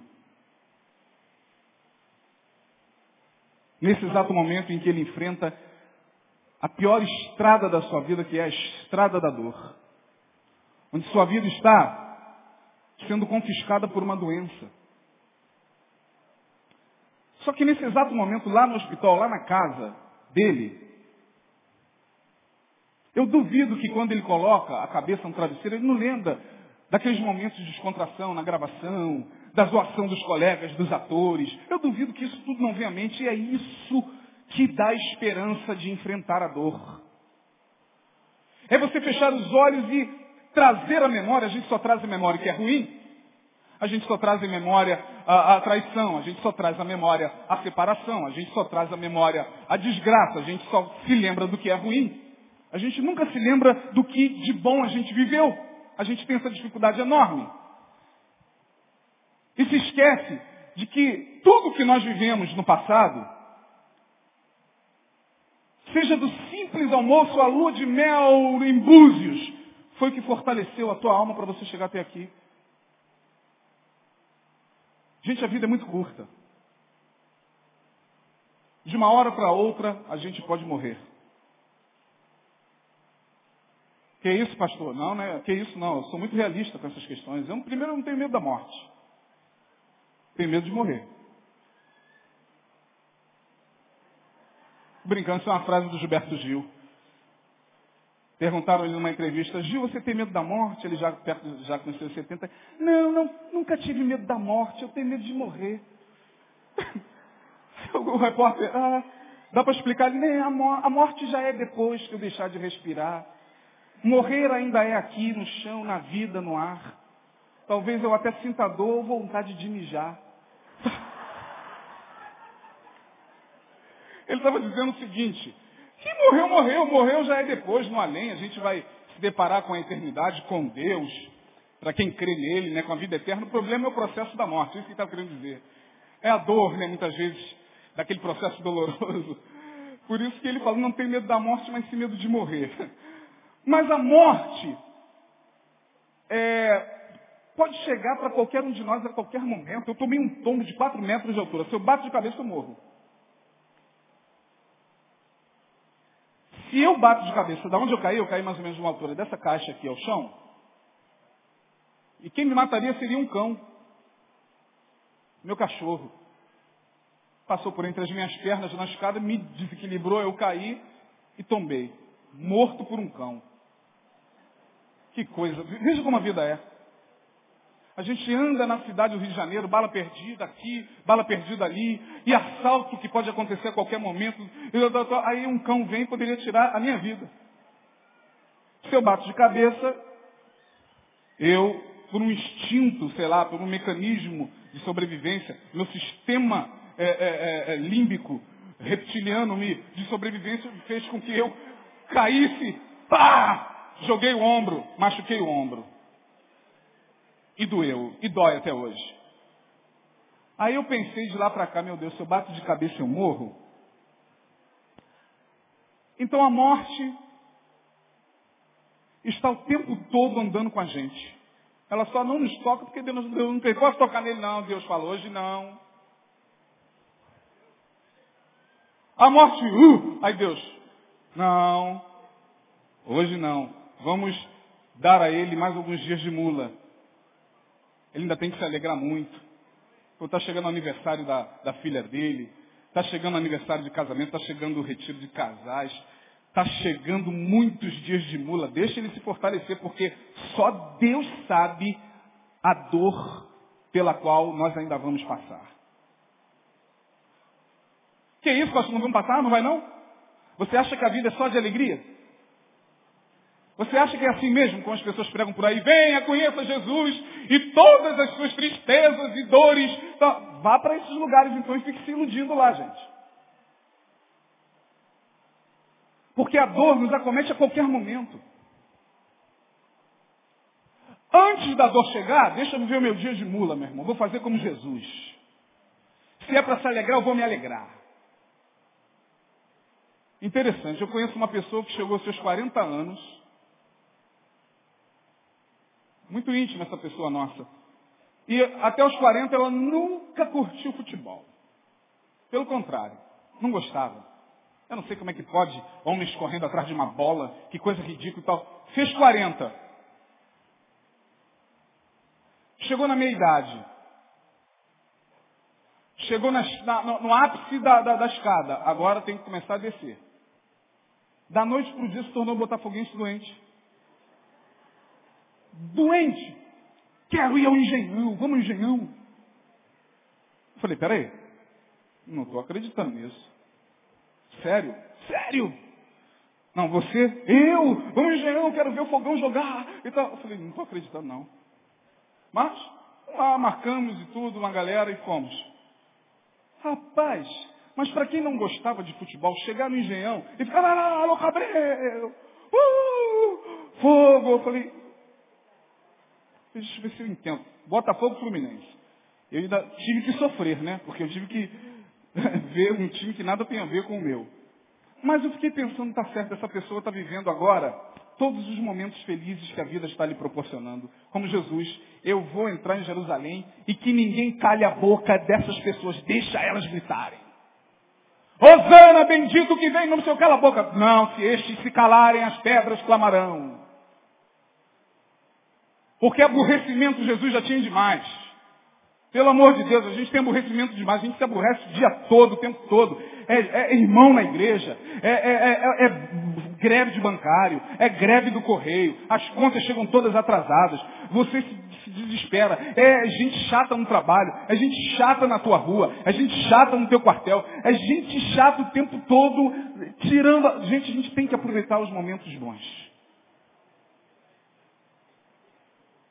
Nesse exato momento em que ele enfrenta a pior estrada da sua vida, que é a estrada da dor. Onde sua vida está sendo confiscada por uma doença. Só que nesse exato momento, lá no hospital, lá na casa dele, eu duvido que quando ele coloca a cabeça no travesseiro, ele não lembra daqueles momentos de descontração na gravação, da zoação dos colegas, dos atores. Eu duvido que isso tudo não venha à mente e é isso que dá esperança de enfrentar a dor. É você fechar os olhos e trazer a memória, a gente só traz a memória que é ruim, a gente só traz em memória a, a, traição, a gente só traz a memória a separação, a gente só traz a memória a desgraça, a gente só se lembra do que é ruim. A gente nunca se lembra do que de bom a gente viveu. A gente tem essa dificuldade enorme. E se esquece de que tudo que nós vivemos no passado, seja do simples almoço à lua de mel em Búzios, foi o que fortaleceu a tua alma para você chegar até aqui. Gente, a vida é muito curta. De uma hora para outra, a gente pode morrer. Que isso, pastor? Não, né? Que isso, não. Eu sou muito realista com essas questões. Eu, primeiro, eu não tenho medo da morte. Tenho medo de morrer. Brincando, isso é uma frase do Gilberto Gil. Perguntaram ele numa entrevista, Gil, você tem medo da morte? Ele já perto já com seus 70. Não, não, nunca tive medo da morte, eu tenho medo de morrer. o repórter, ah, dá para explicar? Nem a, a morte já é depois que eu deixar de respirar. Morrer ainda é aqui, no chão, na vida, no ar. Talvez eu até sinta dor ou vontade de mijar. Ele estava dizendo o seguinte, quem morreu, morreu. Morreu já é depois, no além. A gente vai se deparar com a eternidade, com Deus. Para quem crê nele, né, com a vida eterna. O problema é o processo da morte. Isso que ele está querendo dizer. É a dor, né, muitas vezes, daquele processo doloroso. Por isso que ele fala, não tem medo da morte, mas sim medo de morrer. Mas a morte é, pode chegar para qualquer um de nós a qualquer momento. Eu tomei um tombo de 4 metros de altura. Se eu bato de cabeça, eu morro. Se eu bato de cabeça, da onde eu caí, eu caí mais ou menos uma altura dessa caixa aqui ao chão. E quem me mataria seria um cão. Meu cachorro. Passou por entre as minhas pernas na escada, me desequilibrou, eu caí e tombei. Morto por um cão. Que coisa. Veja como a vida é. A gente anda na cidade do Rio de Janeiro, bala perdida aqui, bala perdida ali, e assalto que pode acontecer a qualquer momento. Aí um cão vem e poderia tirar a minha vida. Se eu bato de cabeça, eu, por um instinto, sei lá, por um mecanismo de sobrevivência, meu sistema é, é, é, é límbico, reptiliano me, de sobrevivência fez com que eu caísse, pá! Joguei o ombro, machuquei o ombro. E doeu. E dói até hoje. Aí eu pensei de lá para cá, meu Deus, se eu bato de cabeça eu morro. Então a morte está o tempo todo andando com a gente. Ela só não nos toca porque Deus não tem. Posso tocar nele? Não, Deus falou hoje não. A morte, uh, ai Deus, não, hoje não. Vamos dar a ele mais alguns dias de mula. Ele ainda tem que se alegrar muito. Está chegando o aniversário da, da filha dele. Está chegando o aniversário de casamento. Está chegando o retiro de casais. Está chegando muitos dias de mula. Deixa ele se fortalecer, porque só Deus sabe a dor pela qual nós ainda vamos passar. Que isso, pastor? Não vamos passar? Não vai não? Você acha que a vida é só de alegria? Você acha que é assim mesmo quando as pessoas pregam por aí? Venha, conheça Jesus e todas as suas tristezas e dores. Então, vá para esses lugares então e fique se iludindo lá, gente. Porque a dor nos acomete a qualquer momento. Antes da dor chegar, deixa eu viver o meu dia de mula, meu irmão. Vou fazer como Jesus. Se é para se alegrar, eu vou me alegrar. Interessante, eu conheço uma pessoa que chegou aos seus 40 anos, muito íntima essa pessoa nossa, e até os 40 ela nunca curtiu futebol. Pelo contrário, não gostava. Eu não sei como é que pode homens correndo atrás de uma bola, que coisa ridícula e tal. Fez 40. Chegou na meia idade. Chegou na, na, no, no, ápice da, da, da, escada. Agora tem que começar a descer. Da noite para o dia se tornou botafoguense doente. Doente. Quero ir ao engenhão. Vamos ao engenhão. Eu falei, peraí. Não estou acreditando nisso. Sério? Sério? Não, você? Eu? Vamos engenhão, quero ver o fogão jogar. E tal. Eu falei, não estou acreditando não. Mas, lá marcamos e tudo, uma galera e fomos. Rapaz, mas para quem não gostava de futebol, chegar no engenhão e ficar lá, alô, Cabreu, uh, fogo. Eu falei, deixa eu ver se eu entendo. Botafogo Fluminense. Eu ainda tive que sofrer, né? Porque eu tive que ver um time que nada tem a ver com o meu. Mas eu fiquei pensando, tá certo, essa pessoa está vivendo agora todos os momentos felizes que a vida está lhe proporcionando. Como Jesus, eu vou entrar em Jerusalém e que ninguém calhe a boca dessas pessoas, deixa elas gritarem. Osana, bendito que vem, não seu cala a boca. Não, se estes se calarem, as pedras clamarão. Porque aborrecimento Jesus já tinha demais. Pelo amor de Deus, a gente tem aborrecimento demais, a gente se aborrece o dia todo, o tempo todo. É, é irmão na igreja, é, é, é, greve de bancário, é greve do correio, as contas chegam todas atrasadas, você se, se desespera, é gente chata no trabalho, é gente chata na tua rua, é gente chata no teu quartel, é gente chata o tempo todo, tirando. Gente, a gente tem que aproveitar os momentos bons.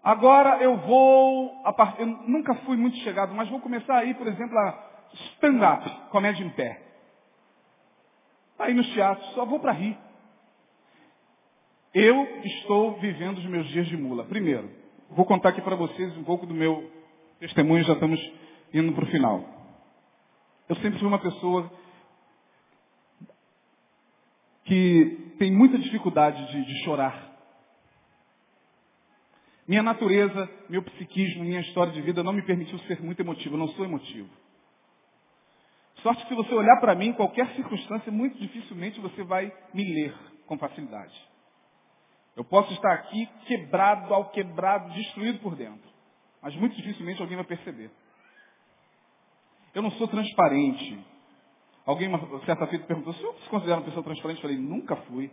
Agora eu vou, eu nunca fui muito chegado, mas vou começar aí, por exemplo, a stand-up, comédia em pé. Aí nos teatros, só vou para rir. Eu estou vivendo os meus dias de mula. Primeiro, vou contar aqui para vocês um pouco do meu testemunho, já estamos indo para o final. Eu sempre fui uma pessoa que tem muita dificuldade de, de chorar. Minha natureza, meu psiquismo, minha história de vida não me permitiu ser muito emotivo. Eu não sou emotivo. Sorte que se você olhar para mim, em qualquer circunstância, muito dificilmente você vai me ler com facilidade. Eu posso estar aqui quebrado ao quebrado, destruído por dentro. Mas muito dificilmente alguém vai perceber. Eu não sou transparente. Alguém, certa feita, perguntou, se eu se considera uma pessoa transparente? Eu falei, nunca fui.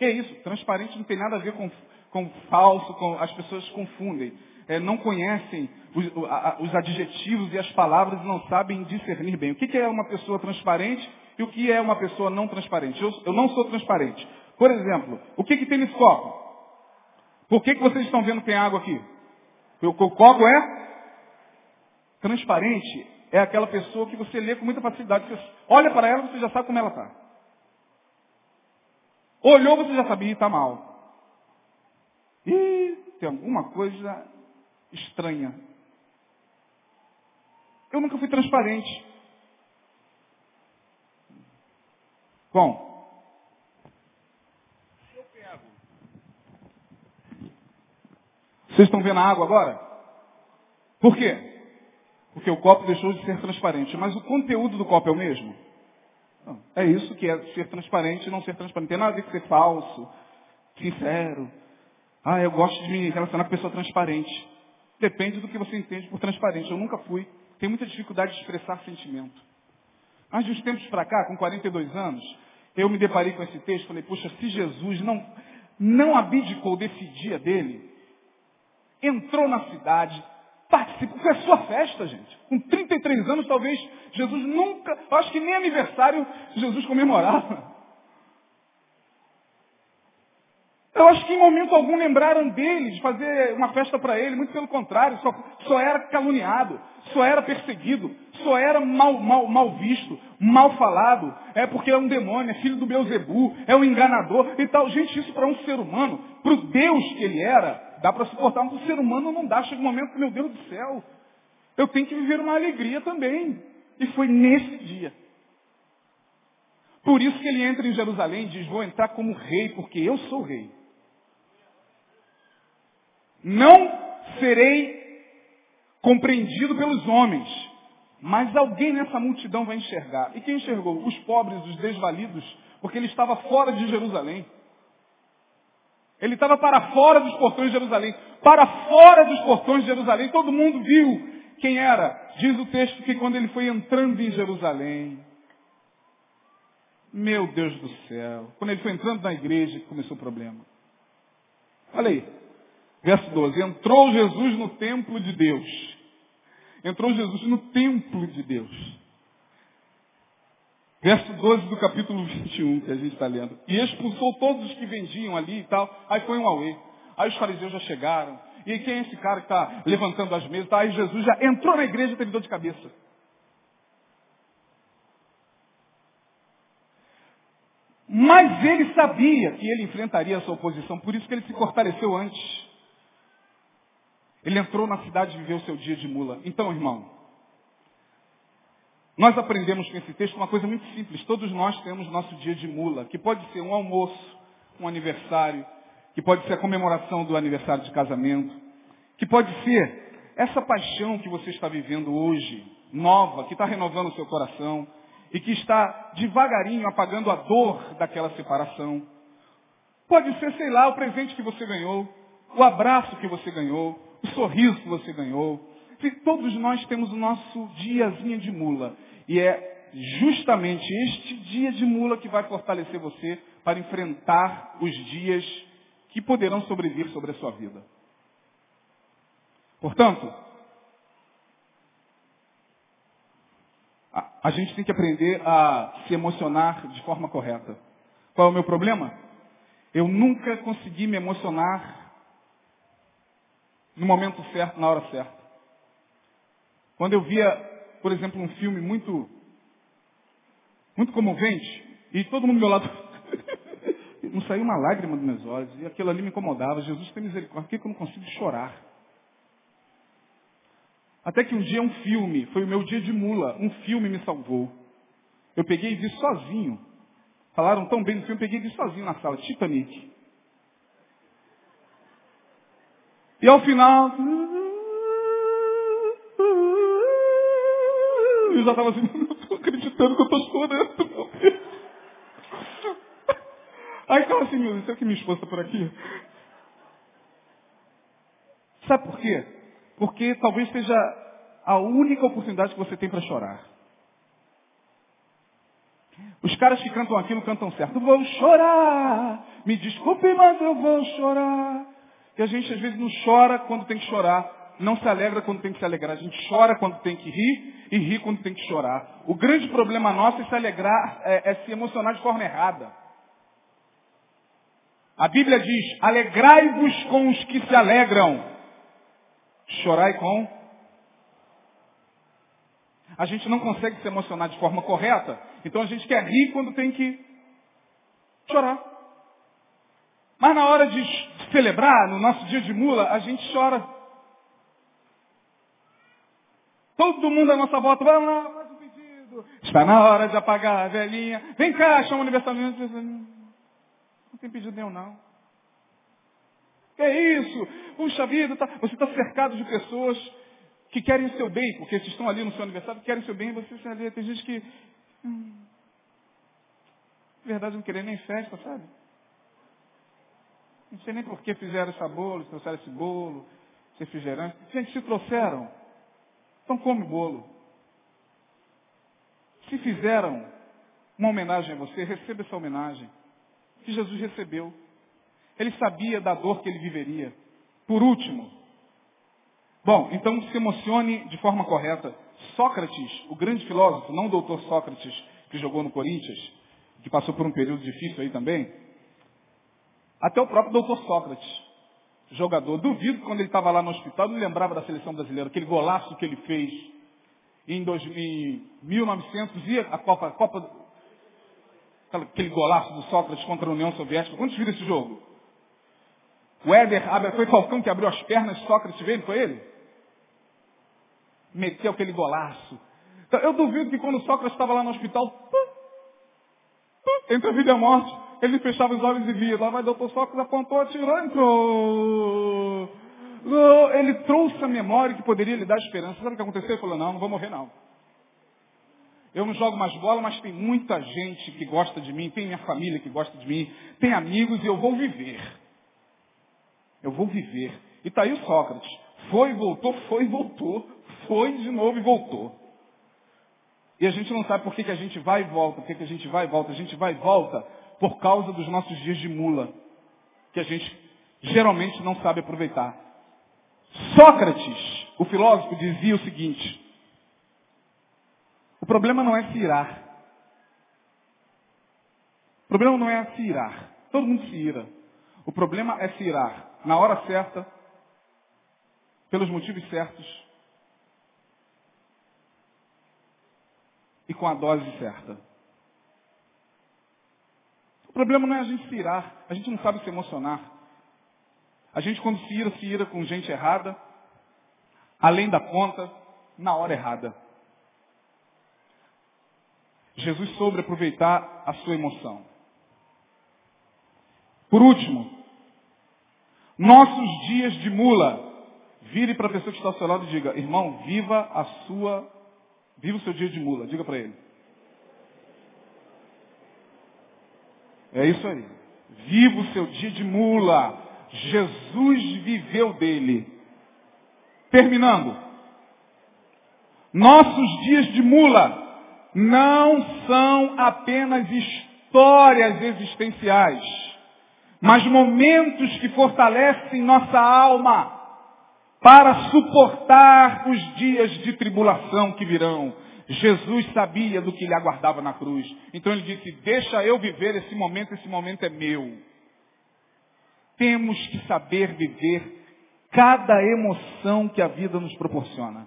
Que é isso? Transparente não tem nada a ver com com falso, com, as pessoas confundem. É, não conhecem os, os, adjetivos e as palavras e não sabem discernir bem. O que, é uma pessoa transparente e o que é uma pessoa não transparente? Eu, eu não sou transparente. Por exemplo, o que, que tem nesse copo? Por que, que vocês estão vendo que tem água aqui? O, o copo é transparente. É aquela pessoa que você lê com muita facilidade. Você olha para ela, você já sabe como ela está. Olhou, você já sabia, está mal. E tem alguma coisa estranha. Eu nunca fui transparente. Bom. Vocês estão vendo a água agora? Por quê? Porque o copo deixou de ser transparente. Mas o conteúdo do copo é o mesmo? Não. É isso que é ser transparente e não ser transparente. Não tem nada a ver com ser falso, sincero, ah, eu gosto de me relacionar com pessoa transparente. Depende do que você entende por transparente. Eu nunca fui. Tenho muita dificuldade de expressar sentimento. Mas de uns tempos para cá, com 42 anos, eu me deparei com esse texto e falei, puxa, se Jesus não, não abdicou desse dia dele, entrou na cidade, participou, foi a sua festa, gente. Com 33 anos, talvez Jesus nunca, acho que nem aniversário Jesus comemorava. Eu acho que em momento algum lembraram dele, de fazer uma festa para ele, muito pelo contrário, só, só, era caluniado, só era perseguido, só era mal, mal, mal visto, mal falado, é porque é um demônio, é filho do Beuzebu, é um enganador e tal. Gente, isso para um ser humano, para o Deus que ele era, dá para suportar, mas o ser humano não dá. Chega um momento meu Deus do céu, eu tenho que viver uma alegria também. E foi nesse dia. Por isso que ele entra em Jerusalém e diz, vou entrar como rei, porque eu sou rei. Não serei compreendido pelos homens, mas alguém nessa multidão vai enxergar. E quem enxergou? Os pobres, os desvalidos, porque ele estava fora de Jerusalém. Ele estava para fora dos portões de Jerusalém. Para fora dos portões de Jerusalém, todo mundo viu quem era. Diz o texto que quando ele foi entrando em Jerusalém, meu Deus do céu, quando ele foi entrando na igreja, começou o problema. Olha aí, verso 12. Entrou Jesus no templo de Deus. Entrou Jesus no templo de Deus. Verso 12 do capítulo 21 que a gente está lendo. E expulsou todos os que vendiam ali e tal. Aí foi um auê. Aí os fariseus já chegaram. E quem é esse cara que está levantando as mesas? Aí Jesus já entrou na igreja e teve dor de cabeça. Mas ele sabia que ele enfrentaria essa oposição, por isso que ele se fortaleceu antes. Ele entrou na cidade e viveu seu dia de mula. Então, irmão, nós aprendemos com esse texto uma coisa muito simples. Todos nós temos nosso dia de mula, que pode ser um almoço, um aniversário, que pode ser a comemoração do aniversário de casamento, que pode ser essa paixão que você está vivendo hoje, nova, que está renovando o seu coração e que está devagarinho apagando a dor daquela separação. Pode ser, sei lá, o presente que você ganhou, o abraço que você ganhou, o sorriso que você ganhou. Todos nós temos o nosso diazinho de mula. E é justamente este dia de mula que vai fortalecer você para enfrentar os dias que poderão sobrevir sobre a sua vida. Portanto, a, a gente tem que aprender a se emocionar de forma correta. Qual é o meu problema? Eu nunca consegui me emocionar no momento certo, na hora certa. Quando eu via, por exemplo, um filme muito, muito comovente, e todo mundo do meu lado não saiu uma lágrima dos meus olhos, e aquilo ali me incomodava. Jesus tem misericórdia, por que eu não consigo chorar? Até que um dia um filme, foi o meu dia de mula, um filme me salvou. Eu peguei e vi sozinho. Falaram tão bem do filme, eu peguei e vi sozinho na sala, Titanic. E ao final, eu já estava assim, não estou acreditando que eu estou chorando. Aí ficava assim, meu Deus, será que minha esposa está por aqui? Sabe por quê? Porque talvez seja a única oportunidade que você tem para chorar. Os caras que cantam aquilo cantam certo. Vou chorar. Me desculpe, mas eu vou chorar. E a gente às vezes não chora quando tem que chorar. Não se alegra quando tem que se alegrar. A gente chora quando tem que rir e ri quando tem que chorar. O grande problema nosso é se alegrar, é, é se emocionar de forma errada. A Bíblia diz, alegrai-vos com os que se alegram. Chorai com. A gente não consegue se emocionar de forma correta, então a gente quer rir quando tem que chorar. Mas na hora de celebrar, no nosso dia de mula, a gente chora. Todo mundo à nossa volta, vai lá, faz um pedido. Está na hora de apagar a velhinha. Vem cá, chama o aniversário. Não tem pedido nenhum, não. Que é isso? Puxa vida, tá, você está cercado de pessoas que querem o seu bem, porque se estão ali no seu aniversário, querem o seu bem, você se ali. Tem gente que. Hum, verdade, não querer nem festa, sabe? Não sei nem por que fizeram esse bolo, trouxeram esse bolo, esse refrigerante. Gente, se trouxeram, então come bolo. Se fizeram uma homenagem a você, receba essa homenagem que Jesus recebeu. Ele sabia da dor que ele viveria. Por último, bom, então se emocione de forma correta. Sócrates, o grande filósofo, não o doutor Sócrates, que jogou no Corinthians, que passou por um período difícil aí também, até o próprio doutor Sócrates, jogador. Duvido que quando ele estava lá no hospital, não lembrava da seleção brasileira, aquele golaço que ele fez em, dois, em 1900 e a Copa, a Copa aquele golaço do Sócrates contra a União Soviética. Quantos viram esse jogo? O Éder foi Falcão que abriu as pernas, Sócrates veio, foi ele? Meteu aquele golaço. Então, eu duvido que quando Sócrates estava lá no hospital, entre a vida e a morte. Ele fechava os olhos e via. Lá vai doutor Sócrates, apontou, atirou, entrou. Ele trouxe a memória que poderia lhe dar esperança. Sabe o que aconteceu? Ele falou, não, não vou morrer não. Eu não jogo mais bola, mas tem muita gente que gosta de mim, tem minha família que gosta de mim, tem amigos e eu vou viver. Eu vou viver. E está aí o Sócrates. Foi, voltou, foi, voltou. Foi de novo e voltou. E a gente não sabe por que, que a gente vai e volta, por que, que a gente vai e volta. A gente vai e volta por causa dos nossos dias de mula, que a gente geralmente não sabe aproveitar. Sócrates, o filósofo, dizia o seguinte: o problema não é se irar. O problema não é se irar. Todo mundo se ira. O problema é se irar na hora certa, pelos motivos certos e com a dose certa. O problema não é a gente se irar, a gente não sabe se emocionar. A gente quando se ira, se ira com gente errada, além da conta, na hora errada. Jesus soube aproveitar a sua emoção. Por último, nossos dias de mula. Vire para a pessoa que está ao seu lado e diga, irmão, viva a sua, viva o seu dia de mula. Diga para ele. É isso aí. Viva o seu dia de mula. Jesus viveu dele. Terminando. Nossos dias de mula não são apenas histórias existenciais, mas momentos que fortalecem nossa alma para suportar os dias de tribulação que virão. Jesus sabia do que lhe aguardava na cruz. Então ele disse, deixa eu viver esse momento, esse momento é meu. Temos que saber viver cada emoção que a vida nos proporciona.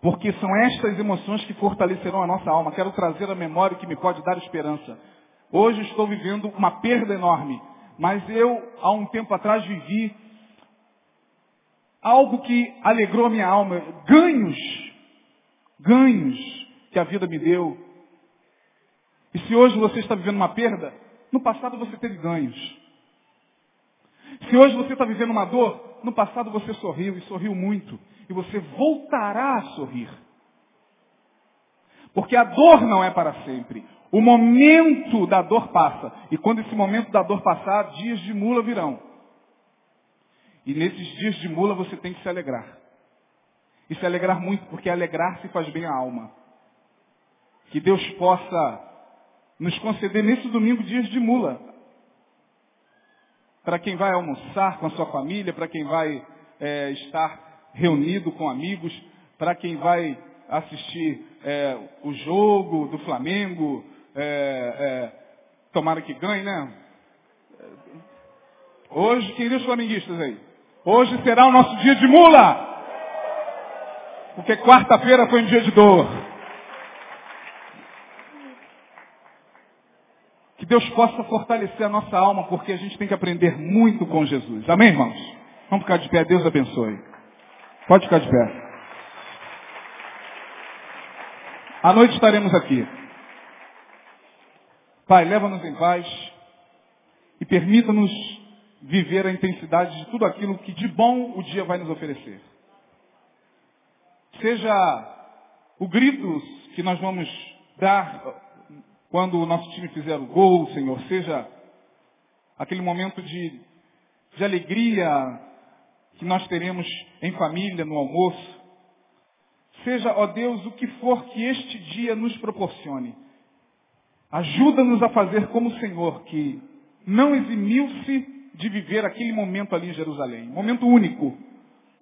Porque são estas emoções que fortalecerão a nossa alma. Quero trazer a memória que me pode dar esperança. Hoje estou vivendo uma perda enorme. Mas eu, há um tempo atrás, vivi algo que alegrou a minha alma. Ganhos. Ganhos que a vida me deu. E se hoje você está vivendo uma perda, no passado você teve ganhos. Se hoje você está vivendo uma dor, no passado você sorriu e sorriu muito. E você voltará a sorrir. Porque a dor não é para sempre. O momento da dor passa. E quando esse momento da dor passar, dias de mula virão. E nesses dias de mula você tem que se alegrar. E se alegrar muito, porque alegrar-se faz bem à alma. Que Deus possa nos conceder nesse domingo dias de mula. Para quem vai almoçar com a sua família, para quem vai é, estar reunido com amigos, para quem vai assistir é, o jogo do Flamengo, é, é, tomara que ganhe, né? Hoje, quem os flamenguistas aí? Hoje será o nosso dia de mula. Porque quarta-feira foi um dia de dor. Que Deus possa fortalecer a nossa alma, porque a gente tem que aprender muito com Jesus. Amém, irmãos? Vamos ficar de pé. Deus abençoe. Pode ficar de pé. À noite estaremos aqui. Pai, leva-nos em paz e permita-nos viver a intensidade de tudo aquilo que de bom o dia vai nos oferecer. Seja o grito que nós vamos dar quando o nosso time fizer o gol, Senhor, seja aquele momento de, de alegria que nós teremos em família, no almoço, seja, ó Deus, o que for que este dia nos proporcione. Ajuda-nos a fazer como o Senhor, que não eximiu-se de viver aquele momento ali em Jerusalém. Momento único.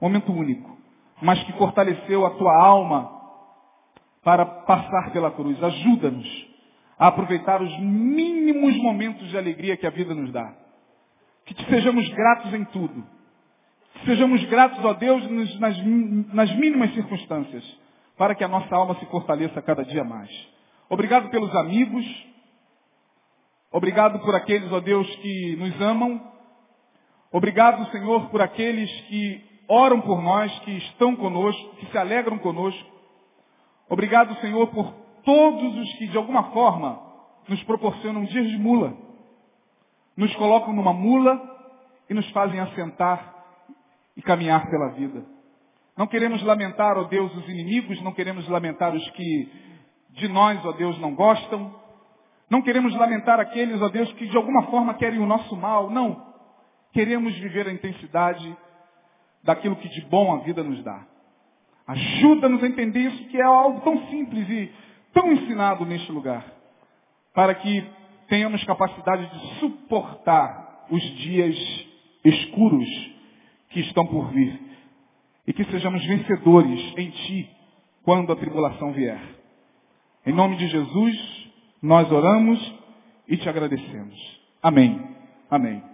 Momento único. Mas que fortaleceu a tua alma para passar pela cruz. Ajuda-nos a aproveitar os mínimos momentos de alegria que a vida nos dá. Que te sejamos gratos em tudo. Que sejamos gratos, ó Deus, nas, nas mínimas circunstâncias, para que a nossa alma se fortaleça cada dia mais. Obrigado pelos amigos. Obrigado por aqueles, ó Deus, que nos amam. Obrigado, Senhor, por aqueles que oram por nós, que estão conosco, que se alegram conosco. Obrigado, Senhor, por todos os que de alguma forma nos proporcionam dias de mula. Nos colocam numa mula e nos fazem assentar e caminhar pela vida. Não queremos lamentar, ó Deus, os inimigos, não queremos lamentar os que de nós, ó Deus, não gostam. Não queremos lamentar aqueles, ó Deus, que de alguma forma querem o nosso mal. Não. Queremos viver a intensidade daquilo que de bom a vida nos dá. Ajuda-nos a entender isso, que é algo tão simples e tão ensinado neste lugar, para que tenhamos capacidade de suportar os dias escuros que estão por vir e que sejamos vencedores em Ti quando a tribulação vier. Em nome de Jesus, nós oramos e te agradecemos. Amém. Amém.